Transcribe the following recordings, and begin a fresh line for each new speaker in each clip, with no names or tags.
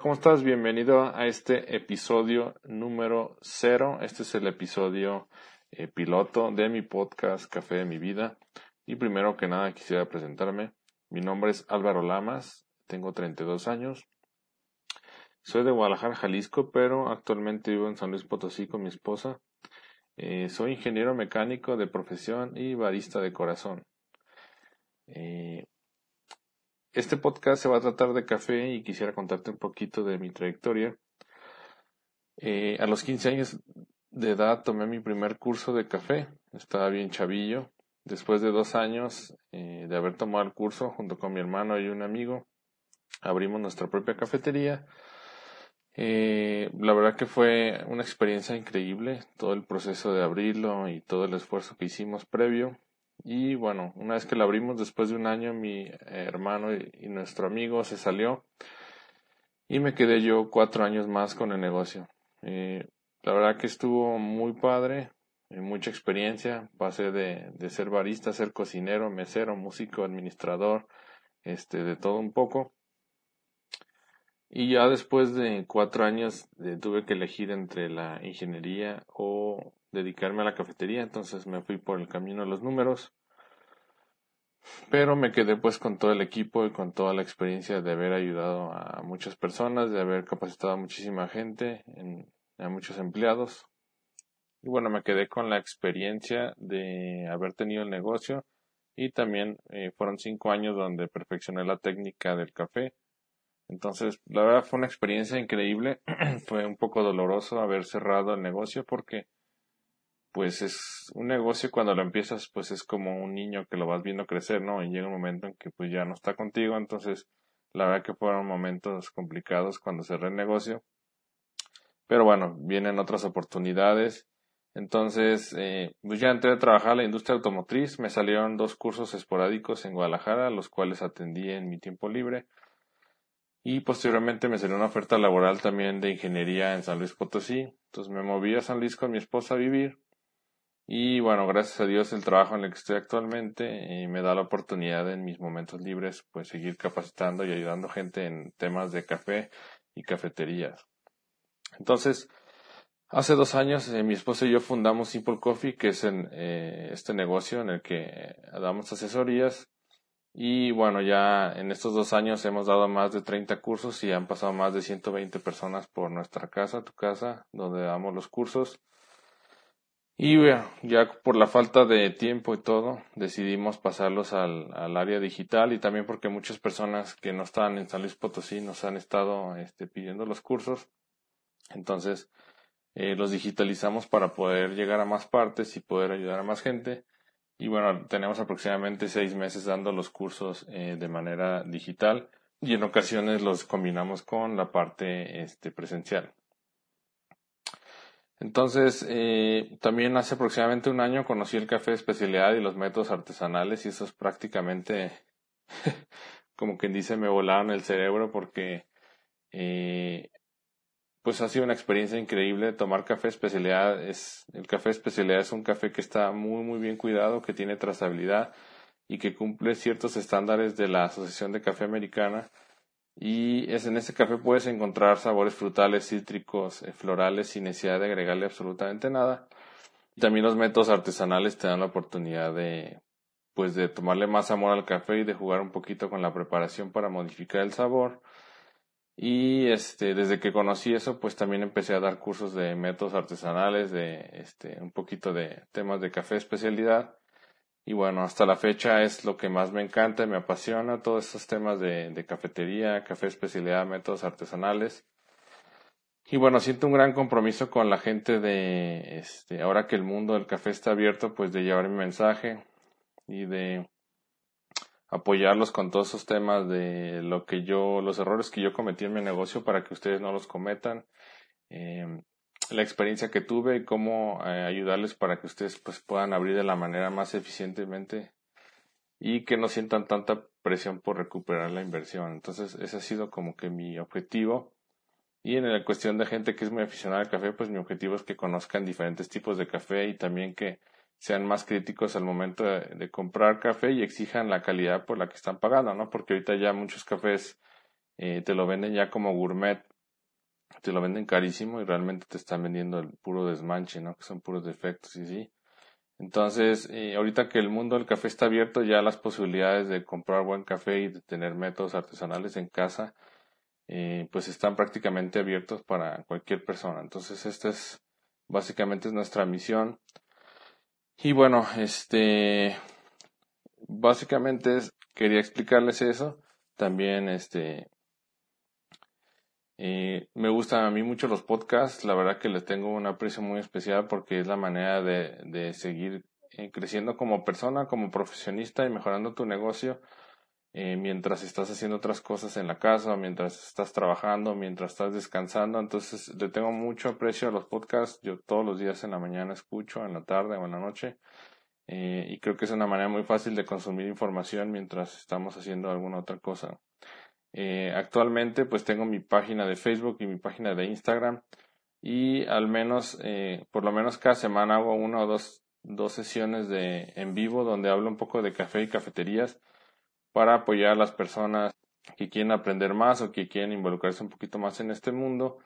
¿Cómo estás? Bienvenido a este episodio número 0. Este es el episodio eh, piloto de mi podcast Café de mi vida. Y primero que nada quisiera presentarme. Mi nombre es Álvaro Lamas, tengo 32 años. Soy de Guadalajara, Jalisco, pero actualmente vivo en San Luis Potosí con mi esposa. Eh, soy ingeniero mecánico de profesión y barista de corazón. Eh, este podcast se va a tratar de café y quisiera contarte un poquito de mi trayectoria. a los 15 años de edad tomé mi primer curso de café. Estaba bien chavillo. Después de dos años eh, de haber tomado el curso junto con mi hermano y un amigo, abrimos nuestra propia cafetería. Eh, la verdad que fue una experiencia increíble, todo el proceso de abrirlo y todo el esfuerzo que hicimos previo. Y bueno, una vez que lo abrimos, después de un año, mi hermano y, nuestro amigo se salió y me quedé yo cuatro años más con el negocio. Eh, la verdad que estuvo muy padre, eh, mucha experiencia. Pasé de, de ser barista, ser cocinero, mesero, músico, administrador, este, de todo un poco. Y ya después de cuatro años eh, tuve que elegir entre la ingeniería o dedicarme a la cafetería, entonces me fui por el camino de los números. Pero me quedé pues con todo el equipo y con toda la experiencia de haber ayudado a muchas personas, de haber capacitado a muchísima gente en, a muchos empleados. Y bueno, me quedé con la experiencia de haber tenido el negocio y también eh, fueron cinco años donde perfeccioné la técnica del café. Entonces, la verdad fue una experiencia increíble. fue un poco doloroso haber cerrado el negocio porque pues es un negocio cuando lo empiezas pues es como un niño que lo vas viendo crecer, ¿no? Y llega un momento en que pues ya no está contigo, entonces la verdad que fueron momentos complicados cuando cerré el negocio pero bueno, vienen otras oportunidades. Entonces, eh, pues ya entré a trabajar en la industria automotriz. Me salieron dos cursos esporádicos en Guadalajara, los cuales atendí en mi tiempo libre. Y posteriormente me salió una oferta laboral también de ingeniería en San Luis Potosí. Entonces me moví a San Luis con mi esposa a vivir. Y bueno, gracias a Dios el trabajo en el que estoy actualmente eh, me da la oportunidad en mis momentos libres pues seguir capacitando y ayudando gente en temas de café y cafeterías. Entonces, hace dos años eh, mi esposa y yo fundamos Simple Coffee, que es en, eh, este negocio en el que damos asesorías. Y bueno, ya en estos dos años hemos dado más de 30 cursos y han pasado más de 120 personas por nuestra casa, tu casa, donde damos los cursos. Y ya por la falta de tiempo y todo, decidimos pasarlos al, al, área digital y también porque muchas personas que no están en San Luis Potosí nos han estado este, pidiendo los cursos. Entonces, eh, los digitalizamos para poder llegar a más partes y poder ayudar a más gente. Y bueno, tenemos aproximadamente seis meses dando los cursos eh, de manera digital y en ocasiones los combinamos con la parte este, presencial. Entonces, eh, también hace aproximadamente un año conocí el café de especialidad y los métodos artesanales y eso es prácticamente, como quien dice, me volaron el cerebro porque eh, pues ha sido una experiencia increíble tomar café especialidad. Es, el café especialidad es un café que está muy, muy bien cuidado, que tiene trazabilidad y que cumple ciertos estándares de la Asociación de Café Americana. Y es, en ese café puedes encontrar sabores frutales, cítricos, eh, florales, sin necesidad de agregarle absolutamente nada. También los métodos artesanales te dan la oportunidad de, pues, de tomarle más amor al café y de jugar un poquito con la preparación para modificar el sabor y este, desde que conocí eso, pues también empecé a dar cursos de métodos artesanales, de este, un poquito de temas de café especialidad. Y bueno, hasta la fecha es lo que más me encanta y me apasiona, todos estos temas de, cafetería, café especialidad, métodos artesanales. Y bueno, siento un gran compromiso con la gente de, este, ahora que el mundo del café está abierto, pues de llevar mi mensaje y de apoyarlos con todos esos temas de lo que yo, los errores que yo cometí en mi negocio para que ustedes no los cometan. Eh, la experiencia que tuve y cómo eh, ayudarles para que ustedes pues, puedan abrir de la manera más eficientemente y que no sientan tanta presión por recuperar la inversión. Entonces, ese ha sido como que mi objetivo. Y en la cuestión de gente que es muy aficionada al café, pues mi objetivo es que conozcan diferentes tipos de café y también que sean más críticos al momento de, comprar café y exijan la calidad por la que están pagando, ¿no? Porque ahorita ya muchos cafés eh, te lo venden ya como gourmet, te lo venden carísimo y realmente te están vendiendo el puro desmanche, ¿no? Que son puros defectos y sí. Entonces, ahorita que el mundo del café está abierto, ya las posibilidades de comprar buen café y de tener métodos artesanales en casa, eh, pues están prácticamente abiertos para cualquier persona. Entonces, esta es básicamente es nuestra misión. Y bueno, este, básicamente quería explicarles eso. También, este, eh, me gustan a mí mucho los podcasts, la verdad que les tengo un aprecio muy especial porque es la manera de, de seguir eh, creciendo como persona, como profesionista y mejorando tu negocio eh, mientras estás haciendo otras cosas en la casa, mientras estás trabajando, mientras estás descansando. Entonces le tengo mucho aprecio a los podcasts. Yo todos los días en la mañana escucho, en la tarde o en la noche. y creo que es una manera muy fácil de consumir información mientras estamos haciendo alguna otra cosa. Eh, actualmente pues tengo mi página de Facebook y mi página de Instagram y al menos, eh, por lo menos cada semana hago una o dos, dos sesiones de en vivo donde hablo un poco de café y cafeterías para apoyar a las personas que quieren aprender más o que quieren involucrarse un poquito más en este mundo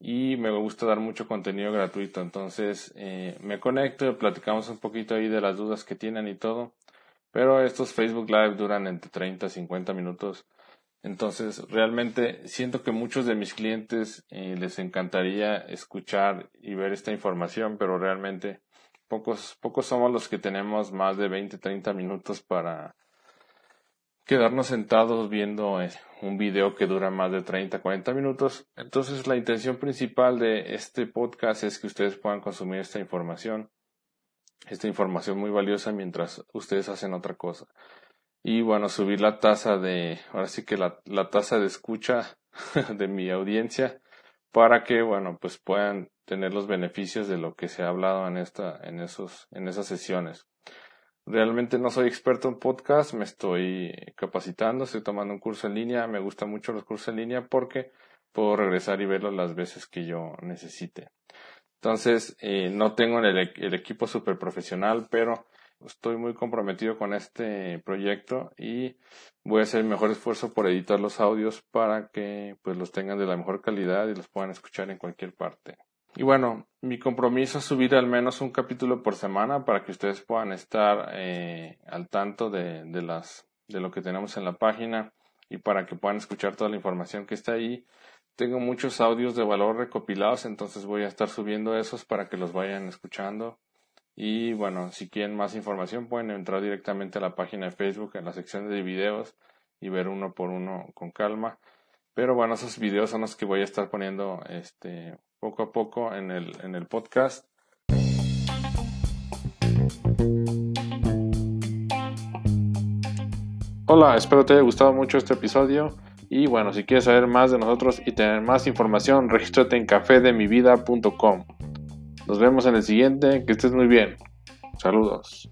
y me gusta dar mucho contenido gratuito. Entonces eh, me conecto platicamos un poquito ahí de las dudas que tienen y todo pero estos Facebook Live duran entre 30 y 50 minutos entonces, realmente siento que muchos de mis clientes eh, les encantaría escuchar y ver esta información, pero realmente pocos, pocos somos los que tenemos más de 20, 30 minutos para quedarnos sentados viendo eh, un video que dura más de 30, 40 minutos. Entonces, la intención principal de este podcast es que ustedes puedan consumir esta información, esta información muy valiosa mientras ustedes hacen otra cosa y bueno, subir la tasa de, ahora sí que la, la tasa de escucha de mi audiencia para que, bueno, pues puedan tener los beneficios de lo que se ha hablado en esta, en esos, en esas sesiones. Realmente no soy experto en podcast, me estoy capacitando, estoy tomando un curso en línea, me gustan mucho los cursos en línea porque puedo regresar y verlos las veces que yo necesite. Entonces, eh, no tengo el, el equipo super profesional, pero estoy muy comprometido con este proyecto y voy a hacer el mejor esfuerzo por editar los audios para que pues los tengan de la mejor calidad y los puedan escuchar en cualquier parte. Y bueno, mi compromiso es subir al menos un capítulo por semana para que ustedes puedan estar eh, al tanto de, de, las, de lo que tenemos en la página y para que puedan escuchar toda la información que está ahí. Tengo muchos audios de valor recopilados, entonces voy a estar subiendo esos para que los vayan escuchando y bueno, si quieren más información pueden entrar directamente a la página de Facebook en la sección de videos y ver uno por uno con calma. Pero bueno, esos videos son los que voy a estar poniendo este poco a poco en el, en el podcast. Hola, espero te haya gustado mucho este episodio. Y bueno, si quieres saber más de nosotros y tener más información, regístrate en cafedemivida.com. Nos vemos en el siguiente. Que estés muy bien. Saludos.